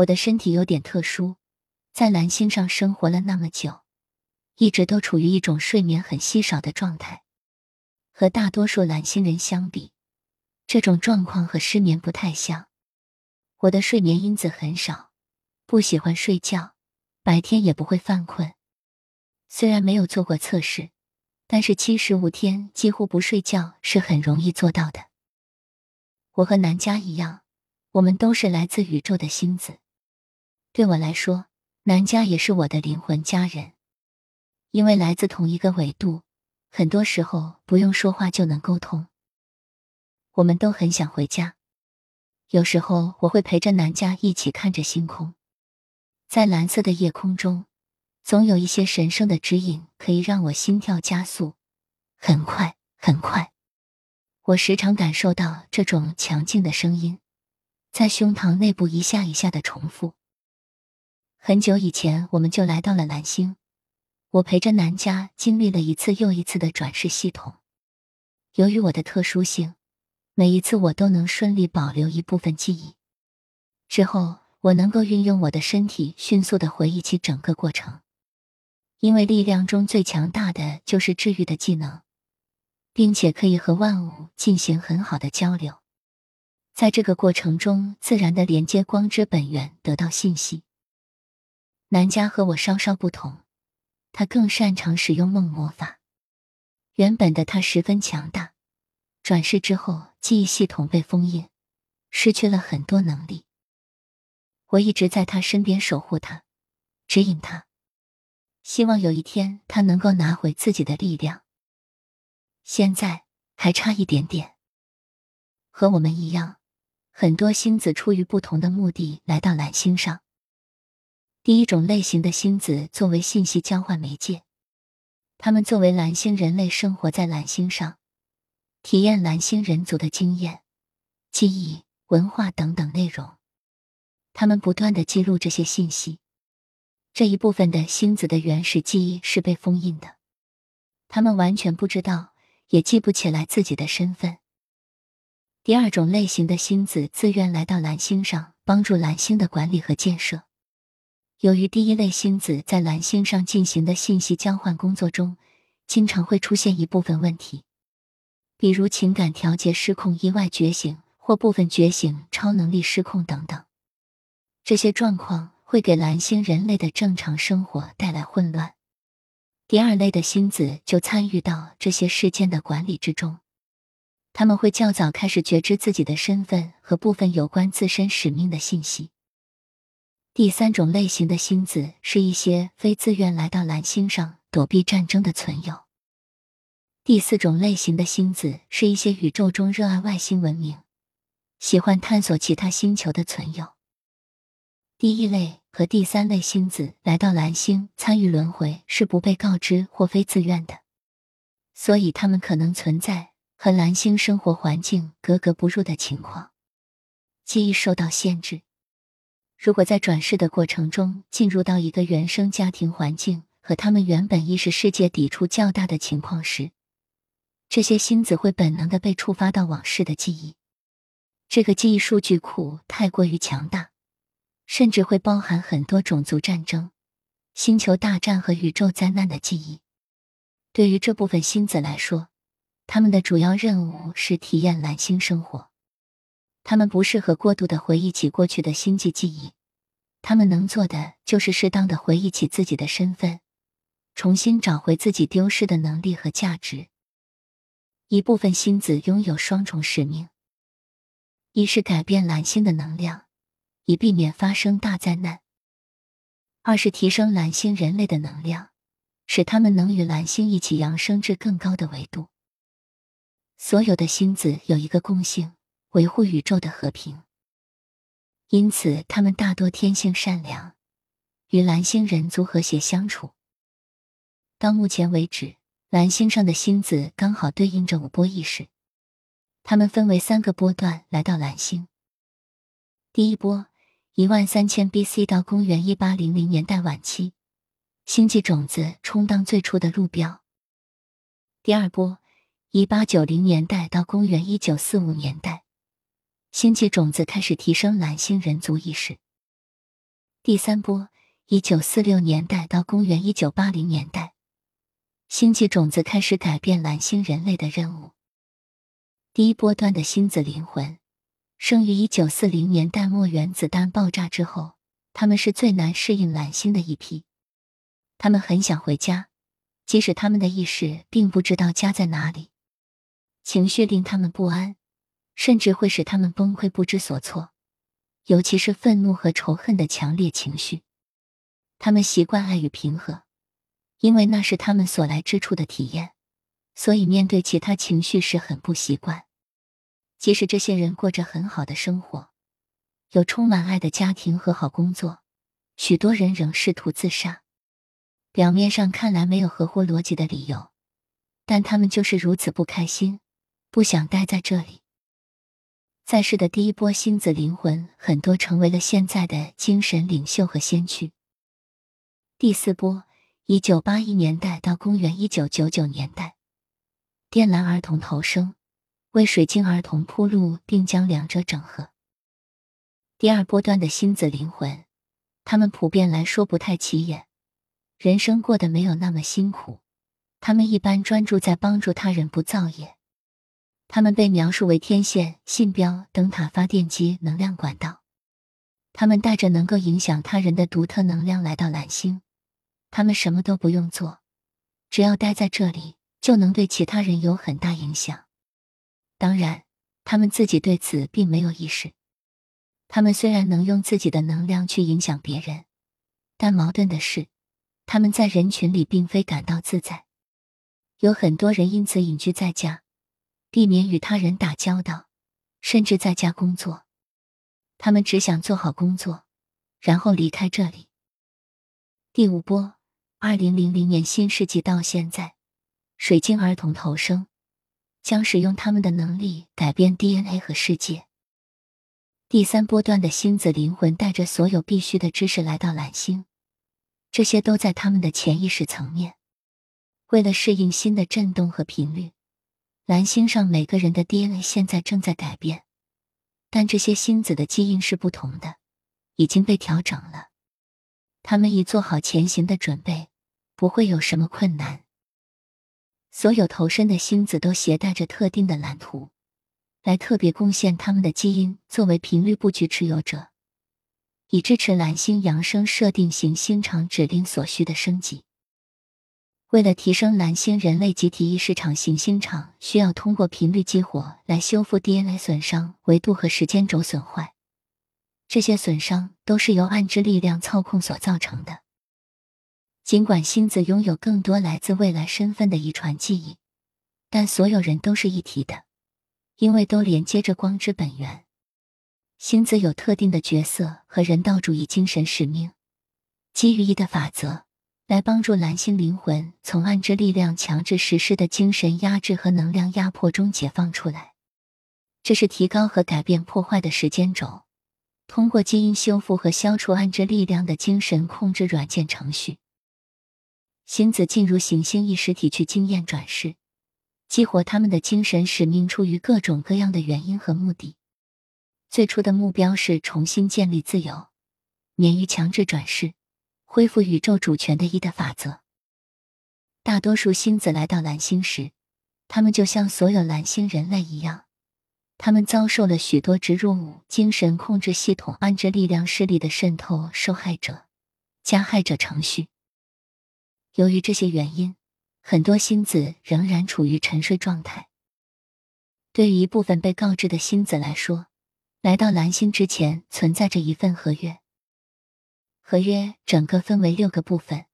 我的身体有点特殊，在蓝星上生活了那么久，一直都处于一种睡眠很稀少的状态。和大多数蓝星人相比，这种状况和失眠不太像。我的睡眠因子很少，不喜欢睡觉，白天也不会犯困。虽然没有做过测试，但是七十五天几乎不睡觉是很容易做到的。我和南家一样，我们都是来自宇宙的星子。对我来说，南家也是我的灵魂家人，因为来自同一个纬度，很多时候不用说话就能沟通。我们都很想回家，有时候我会陪着南家一起看着星空，在蓝色的夜空中。总有一些神圣的指引，可以让我心跳加速，很快很快。我时常感受到这种强劲的声音，在胸膛内部一下一下的重复。很久以前，我们就来到了蓝星，我陪着南家经历了一次又一次的转世系统。由于我的特殊性，每一次我都能顺利保留一部分记忆，之后我能够运用我的身体迅速的回忆起整个过程。因为力量中最强大的就是治愈的技能，并且可以和万物进行很好的交流，在这个过程中自然的连接光之本源，得到信息。南家和我稍稍不同，他更擅长使用梦魔法。原本的他十分强大，转世之后记忆系统被封印，失去了很多能力。我一直在他身边守护他，指引他。希望有一天他能够拿回自己的力量。现在还差一点点。和我们一样，很多星子出于不同的目的来到蓝星上。第一种类型的星子作为信息交换媒介，他们作为蓝星人类生活在蓝星上，体验蓝星人族的经验、记忆、文化等等内容。他们不断的记录这些信息。这一部分的星子的原始记忆是被封印的，他们完全不知道，也记不起来自己的身份。第二种类型的星子自愿来到蓝星上，帮助蓝星的管理和建设。由于第一类星子在蓝星上进行的信息交换工作中，经常会出现一部分问题，比如情感调节失控、意外觉醒或部分觉醒、超能力失控等等，这些状况。会给蓝星人类的正常生活带来混乱。第二类的星子就参与到这些事件的管理之中，他们会较早开始觉知自己的身份和部分有关自身使命的信息。第三种类型的星子是一些非自愿来到蓝星上躲避战争的存有。第四种类型的星子是一些宇宙中热爱外星文明、喜欢探索其他星球的存有。第一类和第三类星子来到蓝星参与轮回是不被告知或非自愿的，所以他们可能存在和蓝星生活环境格格不入的情况，记忆受到限制。如果在转世的过程中进入到一个原生家庭环境和他们原本意识世界抵触较大的情况时，这些星子会本能的被触发到往事的记忆，这个记忆数据库太过于强大。甚至会包含很多种族战争、星球大战和宇宙灾难的记忆。对于这部分星子来说，他们的主要任务是体验蓝星生活。他们不适合过度的回忆起过去的星际记忆，他们能做的就是适当的回忆起自己的身份，重新找回自己丢失的能力和价值。一部分星子拥有双重使命：一是改变蓝星的能量。以避免发生大灾难。二是提升蓝星人类的能量，使他们能与蓝星一起扬升至更高的维度。所有的星子有一个共性：维护宇宙的和平。因此，他们大多天性善良，与蓝星人族和谐相处。到目前为止，蓝星上的星子刚好对应着五波意识，它们分为三个波段来到蓝星。第一波。一万三千 B.C. 到公元一八零零年代晚期，星际种子充当最初的路标。第二波，一八九零年代到公元一九四五年代，星际种子开始提升蓝星人族意识。第三波，一九四六年代到公元一九八零年代，星际种子开始改变蓝星人类的任务。第一波段的星子灵魂，生于一九四零年代末原子弹爆炸之后，他们是最难适应蓝星的一批。他们很想回家，即使他们的意识并不知道家在哪里。情绪令他们不安，甚至会使他们崩溃不知所措。尤其是愤怒和仇恨的强烈情绪，他们习惯爱与平和，因为那是他们所来之处的体验。所以面对其他情绪时很不习惯。即使这些人过着很好的生活，有充满爱的家庭和好工作，许多人仍试图自杀。表面上看来没有合乎逻辑的理由，但他们就是如此不开心，不想待在这里。在世的第一波星子灵魂，很多成为了现在的精神领袖和先驱。第四波，一九八一年代到公元一九九九年代，靛蓝儿童投生，为水晶儿童铺路，并将两者整合。第二波段的星子灵魂，他们普遍来说不太起眼，人生过得没有那么辛苦，他们一般专注在帮助他人，不造业。他们被描述为天线、信标、灯塔、发电机、能量管道。他们带着能够影响他人的独特能量来到蓝星。他们什么都不用做，只要待在这里，就能对其他人有很大影响。当然，他们自己对此并没有意识。他们虽然能用自己的能量去影响别人，但矛盾的是，他们在人群里并非感到自在。有很多人因此隐居在家。避免与他人打交道，甚至在家工作。他们只想做好工作，然后离开这里。第五波，二零零零年新世纪到现在，水晶儿童投生，将使用他们的能力改变 DNA 和世界。第三波段的星子灵魂带着所有必须的知识来到蓝星，这些都在他们的潜意识层面。为了适应新的振动和频率。蓝星上每个人的 DNA 现在正在改变，但这些星子的基因是不同的，已经被调整了。他们已做好前行的准备，不会有什么困难。所有投身的星子都携带着特定的蓝图，来特别贡献他们的基因，作为频率布局持有者，以支持蓝星扬升设定行星场指令所需的升级。为了提升蓝星人类集体意识场行星场，需要通过频率激活来修复 DNA 损伤、维度和时间轴损坏。这些损伤都是由暗之力量操控所造成的。尽管星子拥有更多来自未来身份的遗传记忆，但所有人都是一体的，因为都连接着光之本源。星子有特定的角色和人道主义精神使命，基于一的法则。来帮助蓝星灵魂从暗之力量强制实施的精神压制和能量压迫中解放出来，这是提高和改变破坏的时间轴，通过基因修复和消除暗之力量的精神控制软件程序。星子进入行星意识体去经验转世，激活他们的精神使命，出于各种各样的原因和目的。最初的目标是重新建立自由，免于强制转世。恢复宇宙主权的一的法则。大多数星子来到蓝星时，他们就像所有蓝星人类一样，他们遭受了许多植入物、精神控制系统、暗之力量势力的渗透、受害者、加害者程序。由于这些原因，很多星子仍然处于沉睡状态。对于一部分被告知的星子来说，来到蓝星之前存在着一份合约。合约整个分为六个部分，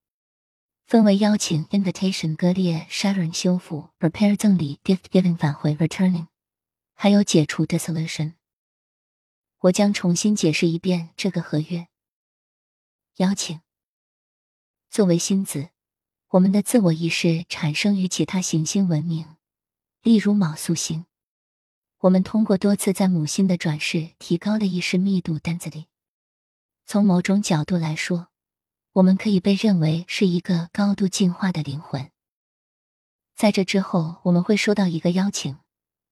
分为邀请 （invitation）、割裂 （shattering）、修复 （repair）、赠礼 （gift giving）、返回 （returning），还有解除 （dissolution）。我将重新解释一遍这个合约。邀请。作为星子，我们的自我意识产生于其他行星文明，例如昴宿星。我们通过多次在母星的转世，提高了意识密度 （density）。从某种角度来说，我们可以被认为是一个高度进化的灵魂。在这之后，我们会收到一个邀请，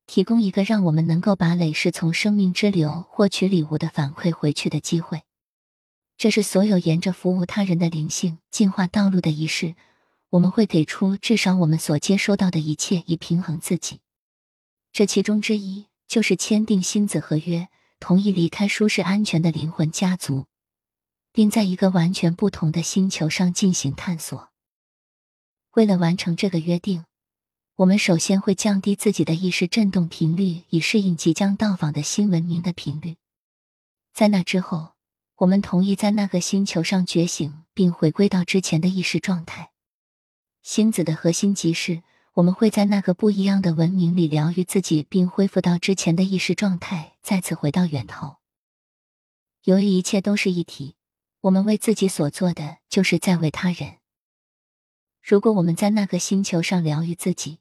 提供一个让我们能够把累世从生命之流获取礼物的反馈回去的机会。这是所有沿着服务他人的灵性进化道路的仪式。我们会给出至少我们所接收到的一切，以平衡自己。这其中之一就是签订星子合约，同意离开舒适安全的灵魂家族，并在一个完全不同的星球上进行探索。为了完成这个约定，我们首先会降低自己的意识振动频率，以适应即将到访的新文明的频率。在那之后，我们同意在那个星球上觉醒，并回归到之前的意识状态。星子的核心即是，我们会在那个不一样的文明里疗愈自己，并恢复到之前的意识状态，再次回到源头。由于一切都是一体，我们为自己所做的，就是在为他人。如果我们在那个星球上疗愈自己，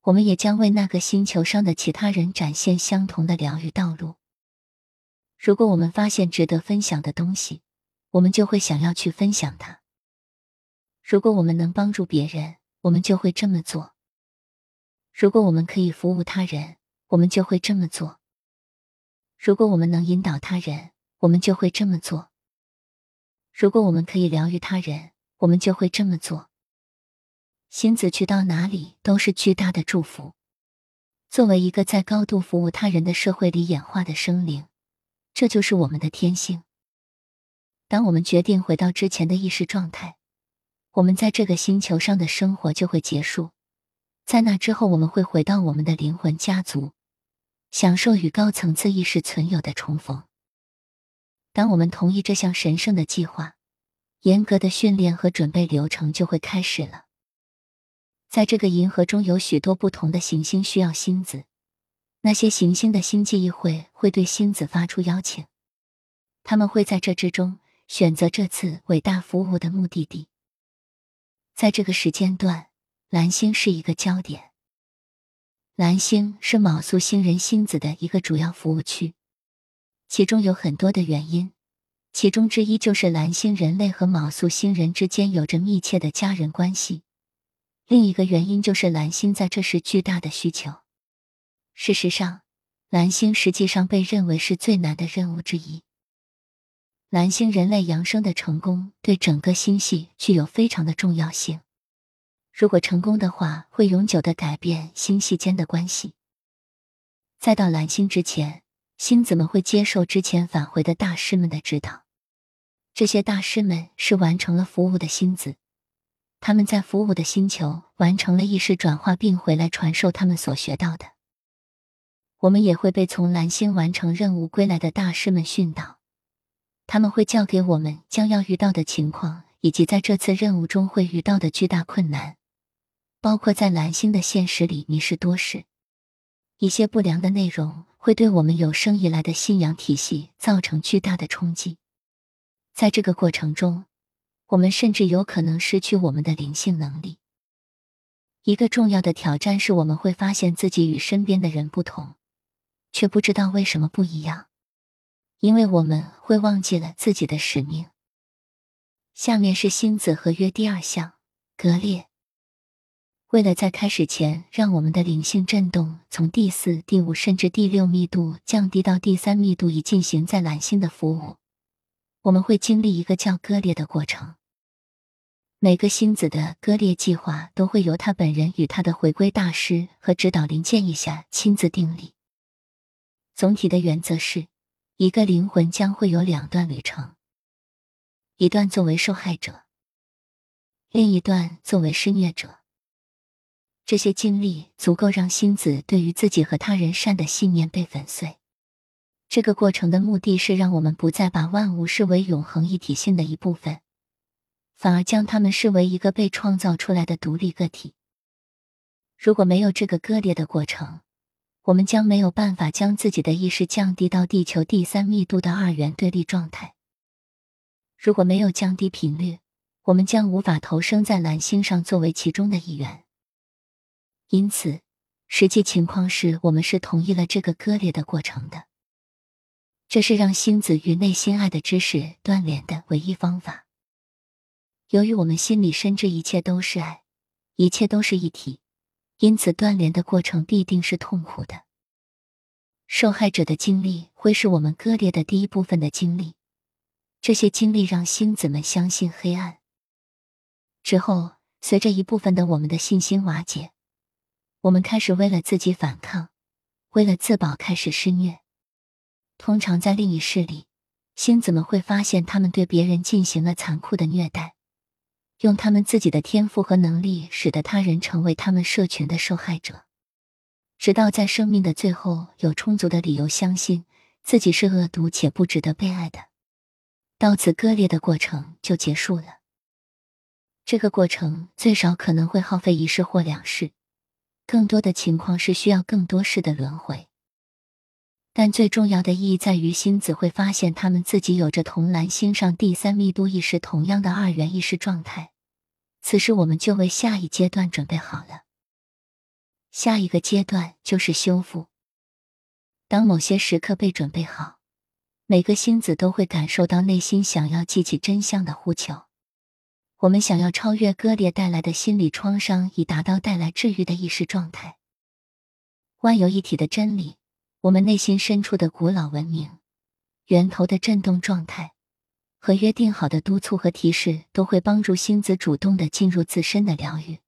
我们也将为那个星球上的其他人展现相同的疗愈道路。如果我们发现值得分享的东西，我们就会想要去分享它。如果我们能帮助别人，我们就会这么做；如果我们可以服务他人，我们就会这么做；如果我们能引导他人，我们就会这么做；如果我们可以疗愈他人，我们就会这么做。星子去到哪里都是巨大的祝福。作为一个在高度服务他人的社会里演化的生灵，这就是我们的天性。当我们决定回到之前的意识状态。我们在这个星球上的生活就会结束，在那之后，我们会回到我们的灵魂家族，享受与高层次意识存有的重逢。当我们同意这项神圣的计划，严格的训练和准备流程就会开始了。在这个银河中有许多不同的行星需要星子，那些行星的星际议会会对星子发出邀请，他们会在这之中选择这次伟大服务的目的地。在这个时间段，蓝星是一个焦点。蓝星是卯宿星人星子的一个主要服务区，其中有很多的原因，其中之一就是蓝星人类和卯宿星人之间有着密切的家人关系。另一个原因就是蓝星在这时巨大的需求。事实上，蓝星实际上被认为是最难的任务之一。蓝星人类扬升的成功对整个星系具有非常的重要性。如果成功的话，会永久的改变星系间的关系。在到蓝星之前，星子们会接受之前返回的大师们的指导。这些大师们是完成了服务的星子，他们在服务的星球完成了意识转化，并回来传授他们所学到的。我们也会被从蓝星完成任务归来的大师们训导。他们会教给我们将要遇到的情况，以及在这次任务中会遇到的巨大困难，包括在蓝星的现实里迷失多事。一些不良的内容会对我们有生以来的信仰体系造成巨大的冲击。在这个过程中，我们甚至有可能失去我们的灵性能力。一个重要的挑战是，我们会发现自己与身边的人不同，却不知道为什么不一样。因为我们会忘记了自己的使命。下面是星子合约第二项：割裂。为了在开始前让我们的灵性振动从第四、第五甚至第六密度降低到第三密度，以进行在蓝星的服务，我们会经历一个叫割裂的过程。每个星子的割裂计划都会由他本人与他的回归大师和指导灵建议下亲自定立。总体的原则是。一个灵魂将会有两段旅程，一段作为受害者，另一段作为施虐者。这些经历足够让星子对于自己和他人善的信念被粉碎。这个过程的目的是让我们不再把万物视为永恒一体性的一部分，反而将它们视为一个被创造出来的独立个体。如果没有这个割裂的过程，我们将没有办法将自己的意识降低到地球第三密度的二元对立状态。如果没有降低频率，我们将无法投生在蓝星上作为其中的一员。因此，实际情况是我们是同意了这个割裂的过程的。这是让星子与内心爱的知识断联的唯一方法。由于我们心里深知一切都是爱，一切都是一体。因此，断联的过程必定是痛苦的。受害者的经历会是我们割裂的第一部分的经历，这些经历让星子们相信黑暗。之后，随着一部分的我们的信心瓦解，我们开始为了自己反抗，为了自保开始施虐。通常在另一世里，星子们会发现他们对别人进行了残酷的虐待，用他们自己的天赋和能力，使得他人成为他们社群的受害者，直到在生命的最后有充足的理由相信自己是恶毒且不值得被爱的，到此割裂的过程就结束了。这个过程最少可能会耗费一世或两世，更多的情况是需要更多世的轮回。但最重要的意义在于，星子会发现他们自己有着同蓝星上第三密度意识同样的二元意识状态。此时，我们就为下一阶段准备好了。下一个阶段就是修复。当某些时刻被准备好，每个星子都会感受到内心想要记起真相的呼求。我们想要超越割裂带来的心理创伤，以达到带来治愈的意识状态。万有一体的真理，我们内心深处的古老文明，源头的震动状态和约定好的督促和提示，都会帮助星子主动的进入自身的疗愈。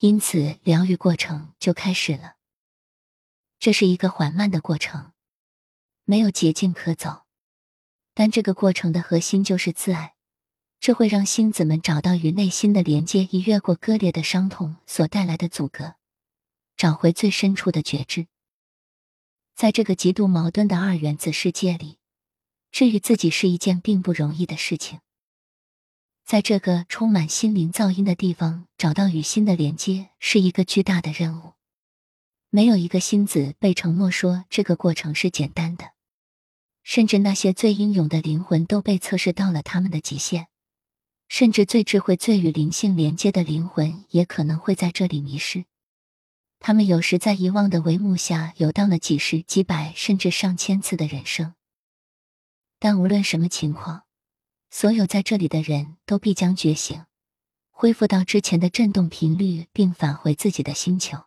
因此，疗愈过程就开始了。这是一个缓慢的过程，没有捷径可走，但这个过程的核心就是自爱。这会让星子们找到与内心的连接，以越过割裂的伤痛所带来的阻隔，找回最深处的觉知。在这个极度矛盾的二元子世界里，治愈自己是一件并不容易的事情。在这个充满心灵噪音的地方，找到与心的连接是一个巨大的任务。没有一个星子被承诺说这个过程是简单的，甚至那些最英勇的灵魂都被测试到了他们的极限。甚至最智慧、最与灵性连接的灵魂，也可能会在这里迷失。他们有时在遗忘的帷幕下游荡了几十、几百，甚至上千次的人生。但无论什么情况，所有在这里的人都必将觉醒，恢复到之前的振动频率，并返回自己的星球。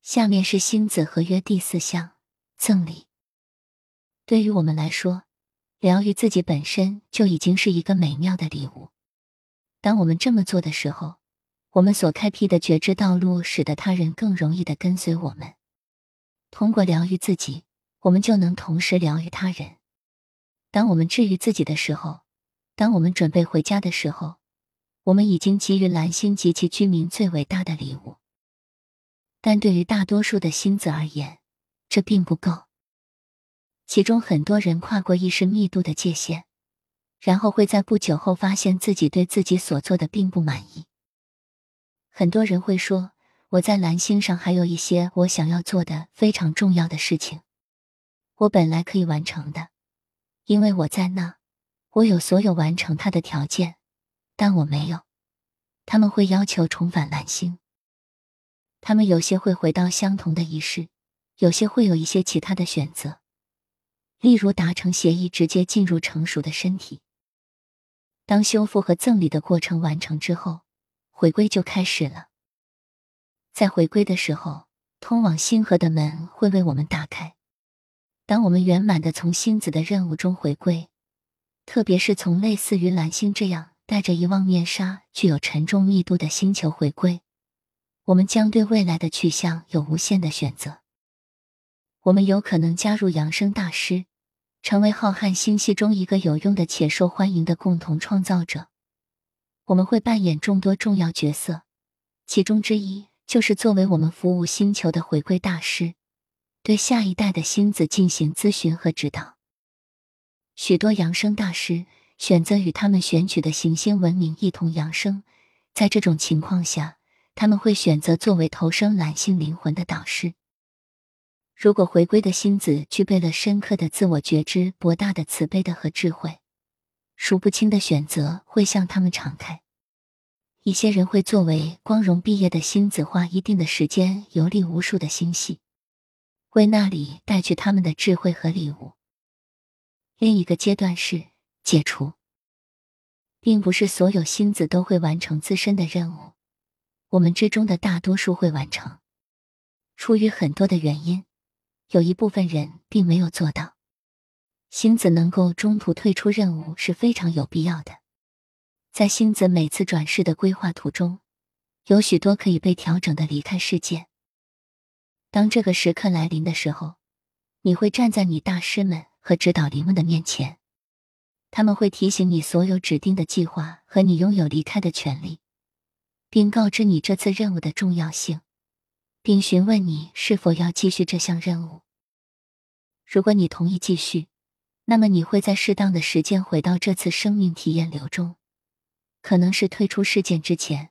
下面是星子合约第四项：赠礼。对于我们来说。疗愈自己本身就已经是一个美妙的礼物。当我们这么做的时候，我们所开辟的觉知道路，使得他人更容易的跟随我们。通过疗愈自己，我们就能同时疗愈他人。当我们治愈自己的时候，当我们准备回家的时候，我们已经给予蓝星及其居民最伟大的礼物。但对于大多数的星子而言，这并不够。其中很多人跨过意识密度的界限，然后会在不久后发现自己对自己所做的并不满意。很多人会说：“我在蓝星上还有一些我想要做的非常重要的事情，我本来可以完成的，因为我在那，我有所有完成它的条件，但我没有。”他们会要求重返蓝星，他们有些会回到相同的仪式，有些会有一些其他的选择。例如达成协议，直接进入成熟的身体。当修复和赠礼的过程完成之后，回归就开始了。在回归的时候，通往星河的门会为我们打开。当我们圆满的从星子的任务中回归，特别是从类似于蓝星这样带着遗忘面纱、具有沉重密度的星球回归，我们将对未来的去向有无限的选择。我们有可能加入扬声大师。成为浩瀚星系中一个有用的且受欢迎的共同创造者，我们会扮演众多重要角色，其中之一就是作为我们服务星球的回归大师，对下一代的星子进行咨询和指导。许多扬声大师选择与他们选取的行星文明一同扬声，在这种情况下，他们会选择作为投生蓝星灵魂的导师。如果回归的星子具备了深刻的自我觉知、博大的慈悲的和智慧，数不清的选择会向他们敞开。一些人会作为光荣毕业的星子，花一定的时间游历无数的星系，为那里带去他们的智慧和礼物。另一个阶段是解除，并不是所有星子都会完成自身的任务，我们之中的大多数会完成，出于很多的原因。有一部分人并没有做到，星子能够中途退出任务是非常有必要的。在星子每次转世的规划图中，有许多可以被调整的离开事件。当这个时刻来临的时候，你会站在你大师们和指导灵们的面前，他们会提醒你所有指定的计划和你拥有离开的权利，并告知你这次任务的重要性，并询问你是否要继续这项任务。如果你同意继续，那么你会在适当的时间回到这次生命体验流中，可能是退出事件之前，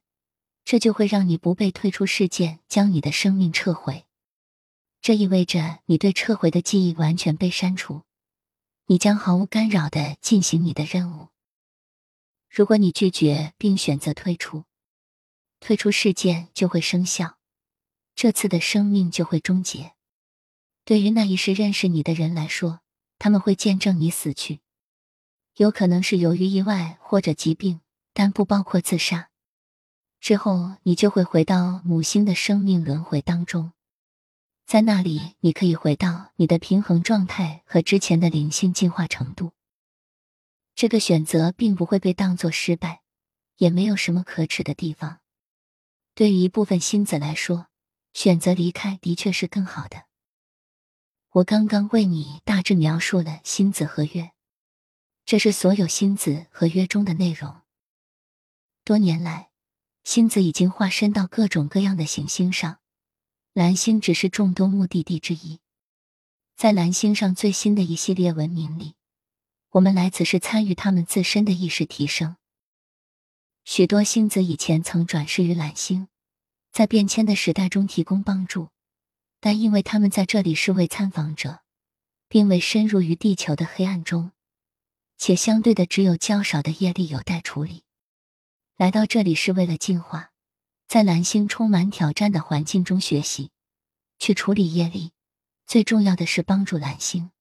这就会让你不被退出事件将你的生命撤回。这意味着你对撤回的记忆完全被删除，你将毫无干扰的进行你的任务。如果你拒绝并选择退出，退出事件就会生效，这次的生命就会终结。对于那一世认识你的人来说，他们会见证你死去，有可能是由于意外或者疾病，但不包括自杀。之后，你就会回到母星的生命轮回当中。在那里，你可以回到你的平衡状态和之前的灵性进化程度。这个选择并不会被当作失败，也没有什么可耻的地方。对于一部分星子来说，选择离开的确是更好的。我刚刚为你大致描述了星子合约，这是所有星子合约中的内容。多年来，星子已经化身到各种各样的行星上。蓝星只是众多目的地之一，在蓝星上最新的一系列文明里，我们来此是参与他们自身的意识提升。许多星子以前曾转世于蓝星，在变迁的时代中提供帮助，但因为他们在这里是为参访者，并未深入于地球的黑暗中，且相对的只有较少的业力有待处理，来到这里是为了进化。在蓝星充满挑战的环境中学习，去处理业力，最重要的是帮助蓝星。